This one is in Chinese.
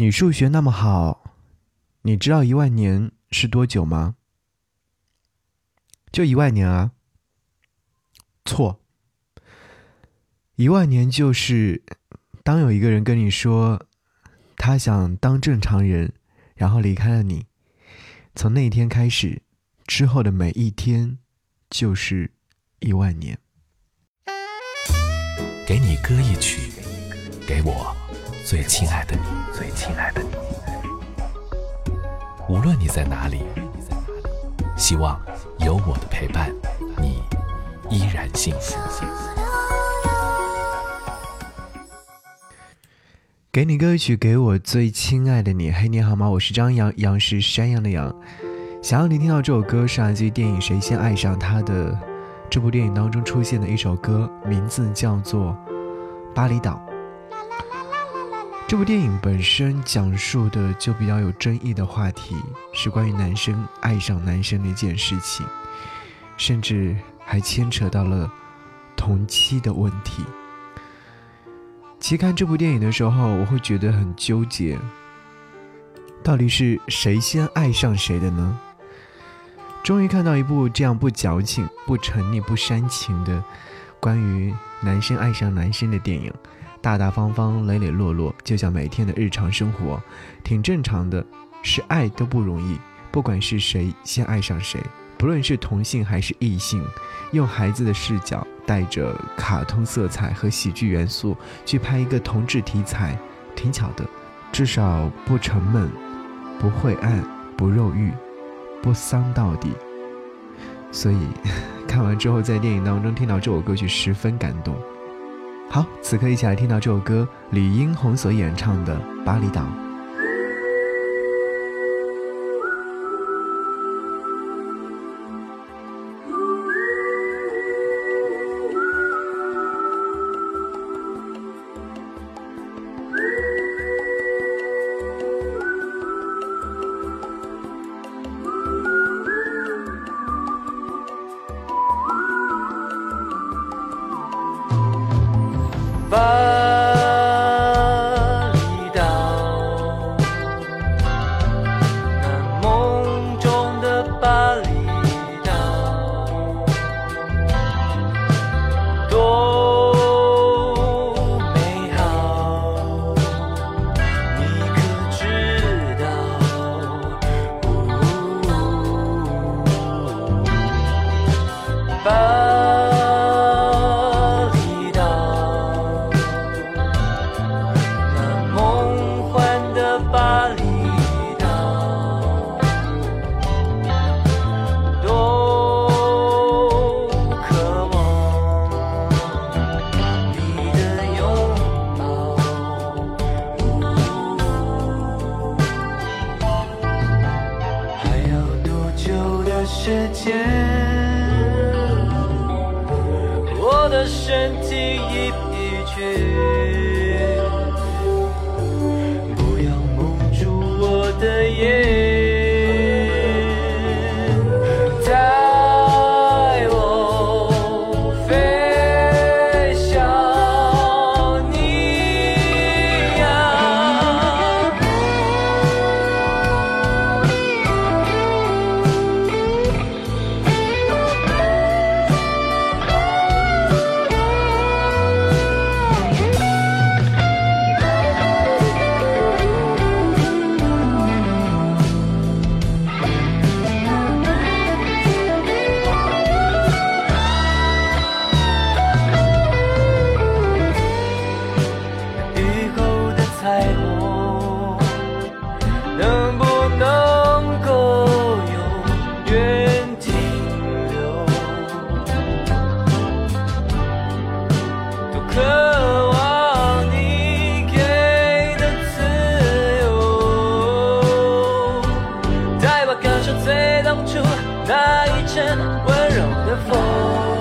你数学那么好，你知道一万年是多久吗？就一万年啊？错，一万年就是当有一个人跟你说他想当正常人，然后离开了你，从那一天开始，之后的每一天就是一万年。给你歌一曲，给我最亲爱的你，最亲爱的你。无论你在哪里，希望有我的陪伴，你依然幸福。给你歌曲，给我最亲爱的你。嘿，你好吗？我是张扬，杨是山羊的羊。想要你听到这首歌，是来自于电影《谁先爱上他》的这部电影当中出现的一首歌，名字叫做《巴厘岛》。这部电影本身讲述的就比较有争议的话题，是关于男生爱上男生的一件事情，甚至还牵扯到了同期的问题。其实看这部电影的时候，我会觉得很纠结，到底是谁先爱上谁的呢？终于看到一部这样不矫情、不沉溺、不煽情的关于男生爱上男生的电影。大大方方、磊磊落落，就像每天的日常生活，挺正常的。是爱都不容易，不管是谁先爱上谁，不论是同性还是异性，用孩子的视角，带着卡通色彩和喜剧元素去拍一个同志题材，挺巧的。至少不沉闷，不晦暗，不肉欲，不丧到底。所以 看完之后，在电影当中听到这首歌曲，十分感动。好，此刻一起来听到这首歌，李英宏所演唱的《巴厘岛》。love. 时间，我的身体已疲倦，那一阵温柔的风。